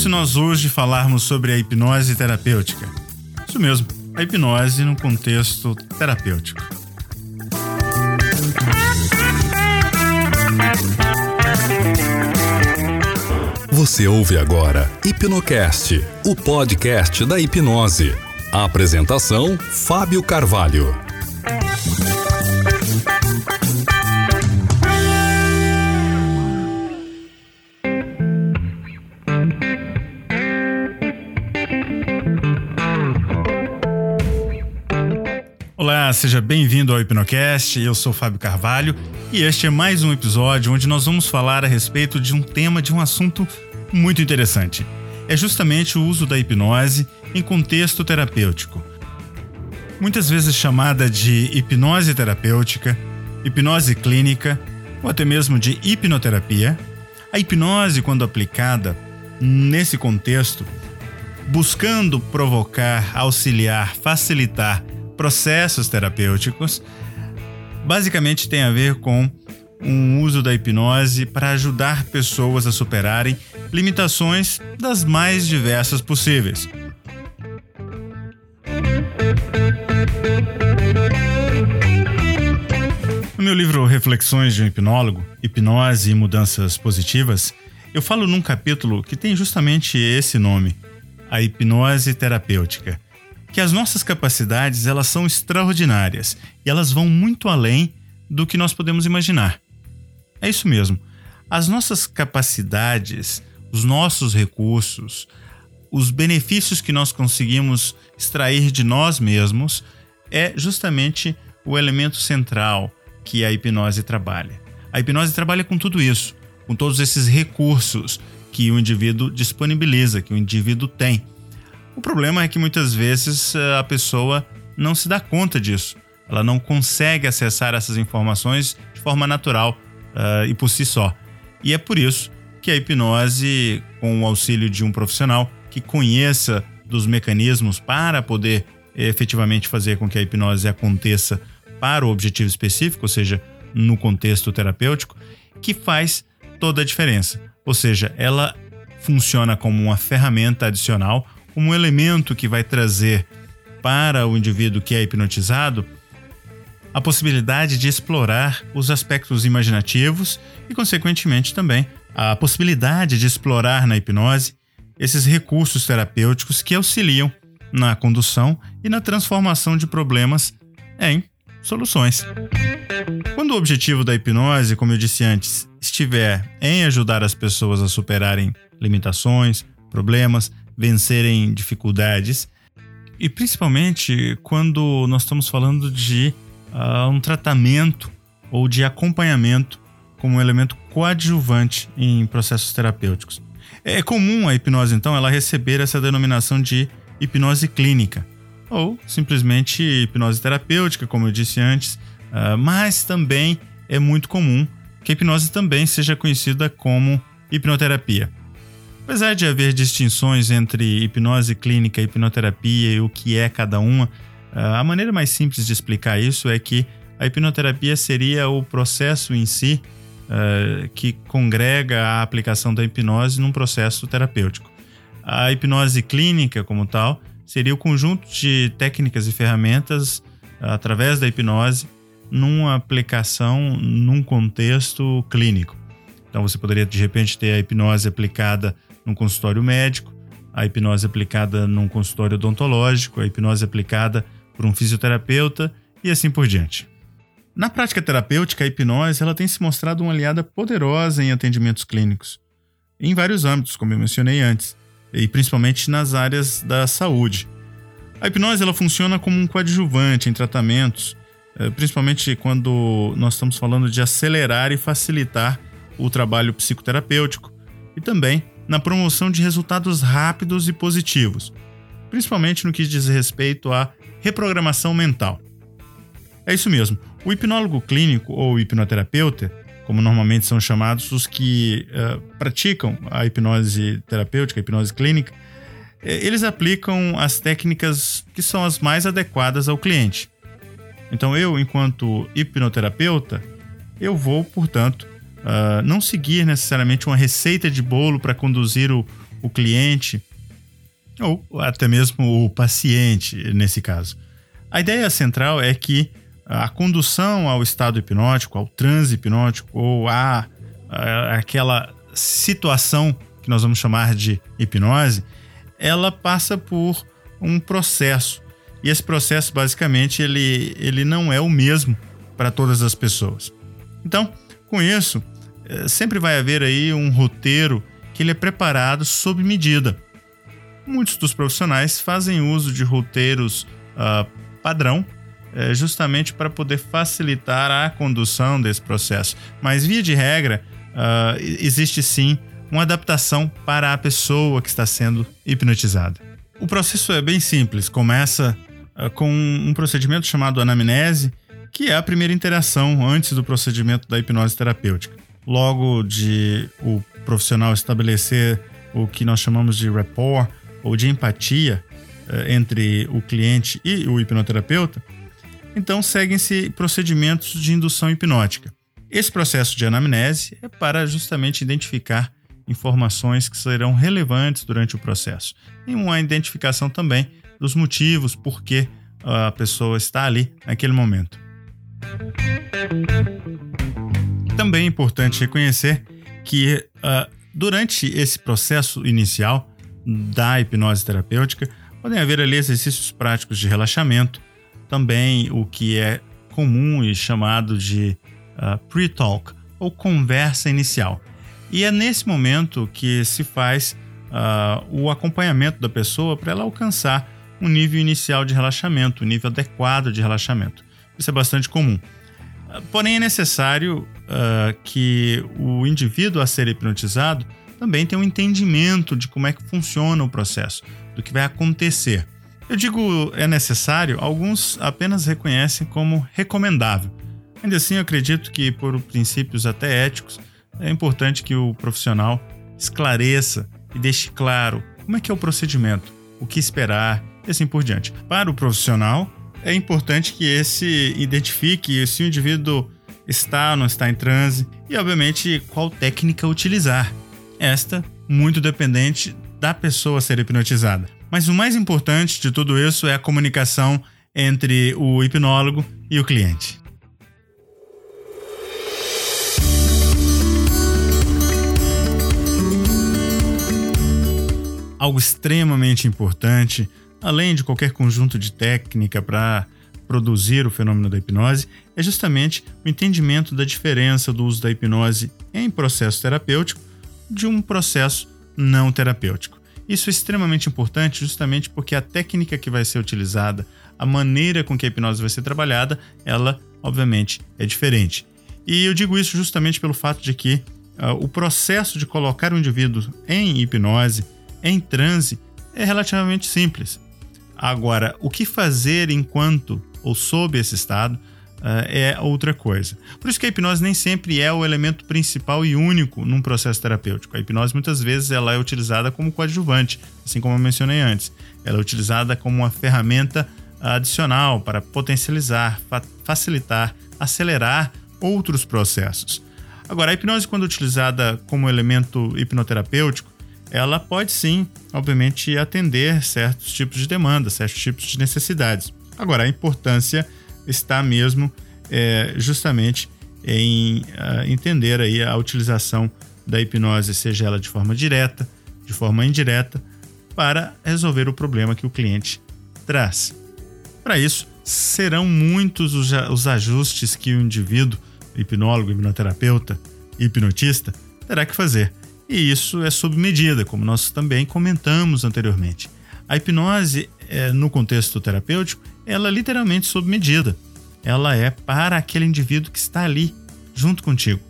se nós hoje falarmos sobre a hipnose terapêutica? Isso mesmo, a hipnose no contexto terapêutico. Você ouve agora Hipnocast, o podcast da hipnose. A apresentação: Fábio Carvalho. Olá, seja bem-vindo ao Hipnocast. Eu sou Fábio Carvalho e este é mais um episódio onde nós vamos falar a respeito de um tema, de um assunto muito interessante. É justamente o uso da hipnose em contexto terapêutico. Muitas vezes chamada de hipnose terapêutica, hipnose clínica ou até mesmo de hipnoterapia, a hipnose, quando aplicada nesse contexto, buscando provocar, auxiliar, facilitar processos terapêuticos, basicamente tem a ver com um uso da hipnose para ajudar pessoas a superarem limitações das mais diversas possíveis. No meu livro Reflexões de um Hipnólogo, Hipnose e Mudanças Positivas, eu falo num capítulo que tem justamente esse nome, a hipnose terapêutica que as nossas capacidades elas são extraordinárias e elas vão muito além do que nós podemos imaginar. É isso mesmo. As nossas capacidades, os nossos recursos, os benefícios que nós conseguimos extrair de nós mesmos é justamente o elemento central que a hipnose trabalha. A hipnose trabalha com tudo isso, com todos esses recursos que o indivíduo disponibiliza, que o indivíduo tem. O problema é que muitas vezes eh, a pessoa não se dá conta disso. Ela não consegue acessar essas informações de forma natural uh, e por si só. E é por isso que a hipnose, com o auxílio de um profissional que conheça dos mecanismos para poder efetivamente fazer com que a hipnose aconteça para o objetivo específico, ou seja, no contexto terapêutico, que faz toda a diferença. Ou seja, ela funciona como uma ferramenta adicional, como um elemento que vai trazer para o indivíduo que é hipnotizado a possibilidade de explorar os aspectos imaginativos e, consequentemente, também a possibilidade de explorar na hipnose esses recursos terapêuticos que auxiliam na condução e na transformação de problemas em soluções. Quando o objetivo da hipnose, como eu disse antes, estiver em ajudar as pessoas a superarem limitações, problemas, vencerem dificuldades. E principalmente quando nós estamos falando de uh, um tratamento ou de acompanhamento como um elemento coadjuvante em processos terapêuticos. É comum a hipnose, então, ela receber essa denominação de hipnose clínica ou simplesmente hipnose terapêutica, como eu disse antes, uh, mas também é muito comum que a hipnose também seja conhecida como hipnoterapia. Apesar de haver distinções entre hipnose clínica e hipnoterapia e o que é cada uma, ah, a maneira mais simples de explicar isso é que a hipnoterapia seria o processo em si uh, que congrega a aplicação da hipnose num processo terapêutico. A hipnose clínica, como tal, seria o conjunto de técnicas e ferramentas uh, através da hipnose numa aplicação num contexto clínico. Então você poderia de repente ter a hipnose aplicada num consultório médico, a hipnose aplicada num consultório odontológico, a hipnose aplicada por um fisioterapeuta e assim por diante. Na prática terapêutica, a hipnose ela tem se mostrado uma aliada poderosa em atendimentos clínicos, em vários âmbitos, como eu mencionei antes, e principalmente nas áreas da saúde. A hipnose ela funciona como um coadjuvante em tratamentos, eh, principalmente quando nós estamos falando de acelerar e facilitar o trabalho psicoterapêutico e também na promoção de resultados rápidos e positivos, principalmente no que diz respeito à reprogramação mental. É isso mesmo. O hipnólogo clínico ou hipnoterapeuta, como normalmente são chamados os que uh, praticam a hipnose terapêutica, a hipnose clínica, eh, eles aplicam as técnicas que são as mais adequadas ao cliente. Então eu, enquanto hipnoterapeuta, eu vou, portanto, Uh, não seguir necessariamente uma receita de bolo para conduzir o, o cliente ou até mesmo o paciente, nesse caso. A ideia central é que a condução ao estado hipnótico, ao transe hipnótico ou a, a aquela situação que nós vamos chamar de hipnose, ela passa por um processo. E esse processo, basicamente, ele, ele não é o mesmo para todas as pessoas. Então, com isso, eh, sempre vai haver aí um roteiro que ele é preparado sob medida. Muitos dos profissionais fazem uso de roteiros uh, padrão, uh, justamente para poder facilitar a condução desse processo. Mas, via de regra, uh, existe sim uma adaptação para a pessoa que está sendo hipnotizada. O processo é bem simples, começa uh, com um procedimento chamado anamnese, que é a primeira interação antes do procedimento da hipnose terapêutica. Logo de o profissional estabelecer o que nós chamamos de rapport ou de empatia uh, entre o cliente e o hipnoterapeuta, então seguem-se procedimentos de indução hipnótica. Esse processo de anamnese é para justamente identificar informações que serão relevantes durante o processo e uma identificação também dos motivos por que a pessoa está ali naquele momento. Também é importante reconhecer que uh, durante esse processo inicial da hipnose terapêutica podem haver ali exercícios práticos de relaxamento, também o que é comum e chamado de uh, pre-talk ou conversa inicial. E é nesse momento que se faz uh, o acompanhamento da pessoa para ela alcançar um nível inicial de relaxamento, um nível adequado de relaxamento. Isso é bastante comum. Porém, é necessário uh, que o indivíduo a ser hipnotizado também tenha um entendimento de como é que funciona o processo, do que vai acontecer. Eu digo é necessário, alguns apenas reconhecem como recomendável. Ainda assim, eu acredito que, por princípios até éticos, é importante que o profissional esclareça e deixe claro como é que é o procedimento, o que esperar e assim por diante. Para o profissional, é importante que esse identifique se o indivíduo está ou não está em transe e, obviamente, qual técnica utilizar. Esta muito dependente da pessoa ser hipnotizada. Mas o mais importante de tudo isso é a comunicação entre o hipnólogo e o cliente. algo extremamente importante, além de qualquer conjunto de técnica para produzir o fenômeno da hipnose, é justamente o entendimento da diferença do uso da hipnose em processo terapêutico de um processo não terapêutico. Isso é extremamente importante justamente porque a técnica que vai ser utilizada, a maneira com que a hipnose vai ser trabalhada, ela, obviamente, é diferente. E eu digo isso justamente pelo fato de que uh, o processo de colocar o indivíduo em hipnose em transe é relativamente simples. Agora, o que fazer enquanto ou sob esse estado uh, é outra coisa. Por isso que a hipnose nem sempre é o elemento principal e único num processo terapêutico. A hipnose muitas vezes ela é utilizada como coadjuvante, assim como eu mencionei antes. Ela é utilizada como uma ferramenta adicional para potencializar, fa facilitar, acelerar outros processos. Agora, a hipnose, quando utilizada como elemento hipnoterapêutico, ela pode sim, obviamente, atender certos tipos de demandas, certos tipos de necessidades. Agora, a importância está mesmo é, justamente em uh, entender aí a utilização da hipnose, seja ela de forma direta, de forma indireta, para resolver o problema que o cliente traz. Para isso, serão muitos os, os ajustes que o indivíduo, hipnólogo, hipnoterapeuta, hipnotista, terá que fazer e isso é sob medida, como nós também comentamos anteriormente. A hipnose, é, no contexto terapêutico, ela é literalmente sob medida. Ela é para aquele indivíduo que está ali, junto contigo.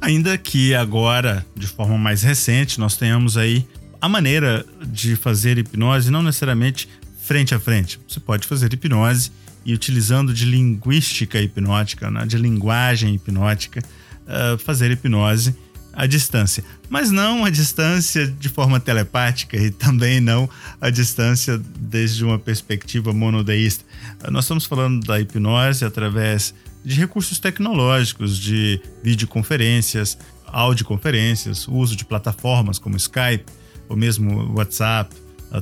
Ainda que agora, de forma mais recente, nós tenhamos aí a maneira de fazer hipnose não necessariamente frente a frente. Você pode fazer hipnose e utilizando de linguística hipnótica, né, de linguagem hipnótica, uh, fazer hipnose à distância, mas não a distância de forma telepática e também não a distância desde uma perspectiva monodeísta. Nós estamos falando da hipnose através de recursos tecnológicos, de videoconferências, audioconferências, uso de plataformas como Skype, ou mesmo WhatsApp,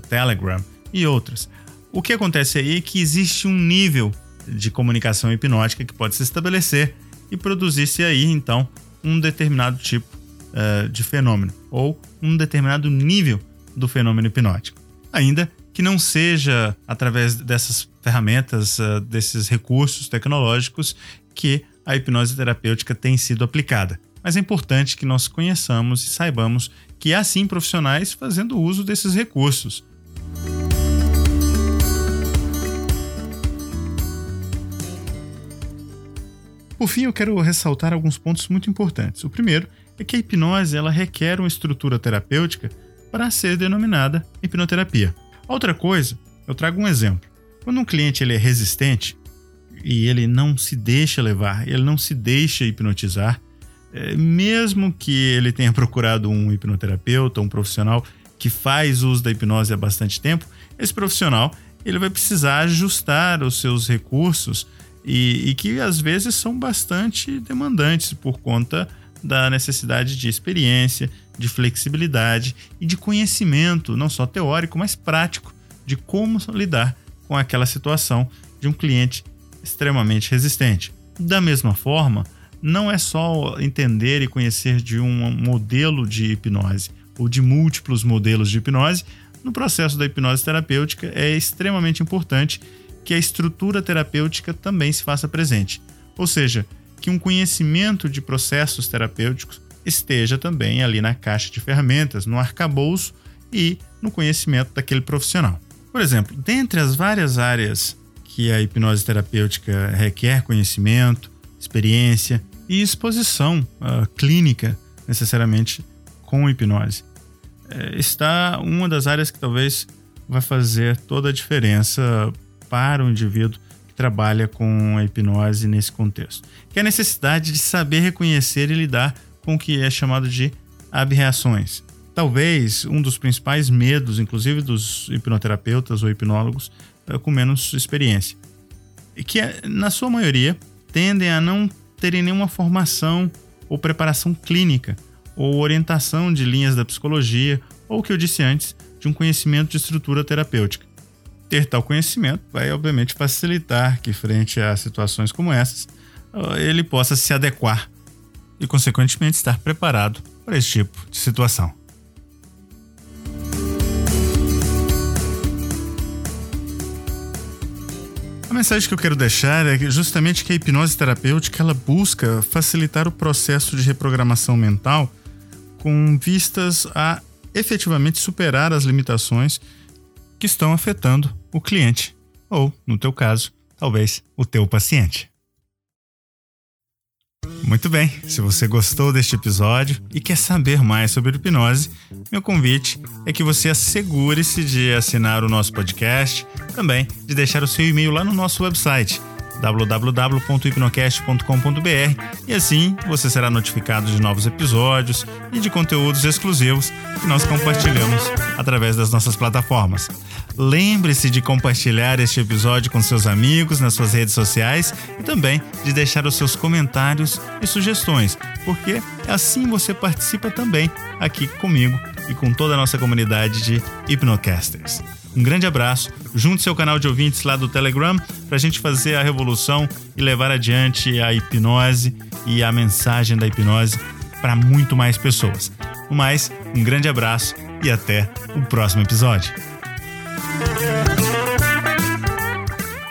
Telegram e outras. O que acontece aí é que existe um nível de comunicação hipnótica que pode se estabelecer e produzir-se aí então um determinado tipo uh, de fenômeno ou um determinado nível do fenômeno hipnótico. Ainda que não seja através dessas ferramentas, uh, desses recursos tecnológicos que a hipnose terapêutica tem sido aplicada. Mas é importante que nós conheçamos e saibamos que há sim profissionais fazendo uso desses recursos. Por fim, eu quero ressaltar alguns pontos muito importantes. O primeiro é que a hipnose ela requer uma estrutura terapêutica para ser denominada hipnoterapia. Outra coisa, eu trago um exemplo. Quando um cliente ele é resistente e ele não se deixa levar, ele não se deixa hipnotizar, é, mesmo que ele tenha procurado um hipnoterapeuta, um profissional que faz uso da hipnose há bastante tempo, esse profissional ele vai precisar ajustar os seus recursos e, e que às vezes são bastante demandantes por conta da necessidade de experiência, de flexibilidade e de conhecimento, não só teórico, mas prático, de como lidar com aquela situação de um cliente extremamente resistente. Da mesma forma, não é só entender e conhecer de um modelo de hipnose ou de múltiplos modelos de hipnose. No processo da hipnose terapêutica, é extremamente importante que a estrutura terapêutica também se faça presente. Ou seja, que um conhecimento de processos terapêuticos esteja também ali na caixa de ferramentas, no arcabouço e no conhecimento daquele profissional. Por exemplo, dentre as várias áreas que a hipnose terapêutica requer conhecimento, experiência e exposição uh, clínica necessariamente com hipnose, uh, está uma das áreas que talvez vai fazer toda a diferença para o indivíduo trabalha com a hipnose nesse contexto, que é a necessidade de saber reconhecer e lidar com o que é chamado de abreações. Talvez um dos principais medos, inclusive dos hipnoterapeutas ou hipnólogos é com menos experiência, e que na sua maioria tendem a não terem nenhuma formação ou preparação clínica ou orientação de linhas da psicologia ou o que eu disse antes, de um conhecimento de estrutura terapêutica. Ter tal conhecimento vai, obviamente, facilitar que, frente a situações como essas, ele possa se adequar e, consequentemente, estar preparado para esse tipo de situação. A mensagem que eu quero deixar é justamente que a hipnose terapêutica ela busca facilitar o processo de reprogramação mental com vistas a efetivamente superar as limitações que estão afetando o cliente, ou, no teu caso, talvez o teu paciente. Muito bem, se você gostou deste episódio e quer saber mais sobre hipnose, meu convite é que você assegure-se de assinar o nosso podcast, também de deixar o seu e-mail lá no nosso website www.hipnocast.com.br e assim você será notificado de novos episódios e de conteúdos exclusivos que nós compartilhamos através das nossas plataformas. Lembre-se de compartilhar este episódio com seus amigos nas suas redes sociais e também de deixar os seus comentários e sugestões, porque assim você participa também aqui comigo e com toda a nossa comunidade de hipnocasters. Um grande abraço, junte seu canal de ouvintes lá do Telegram para a gente fazer a revolução e levar adiante a hipnose e a mensagem da hipnose para muito mais pessoas. No mais, um grande abraço e até o próximo episódio.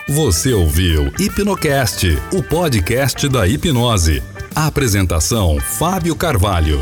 Você ouviu Hipnocast, o podcast da hipnose. A apresentação: Fábio Carvalho.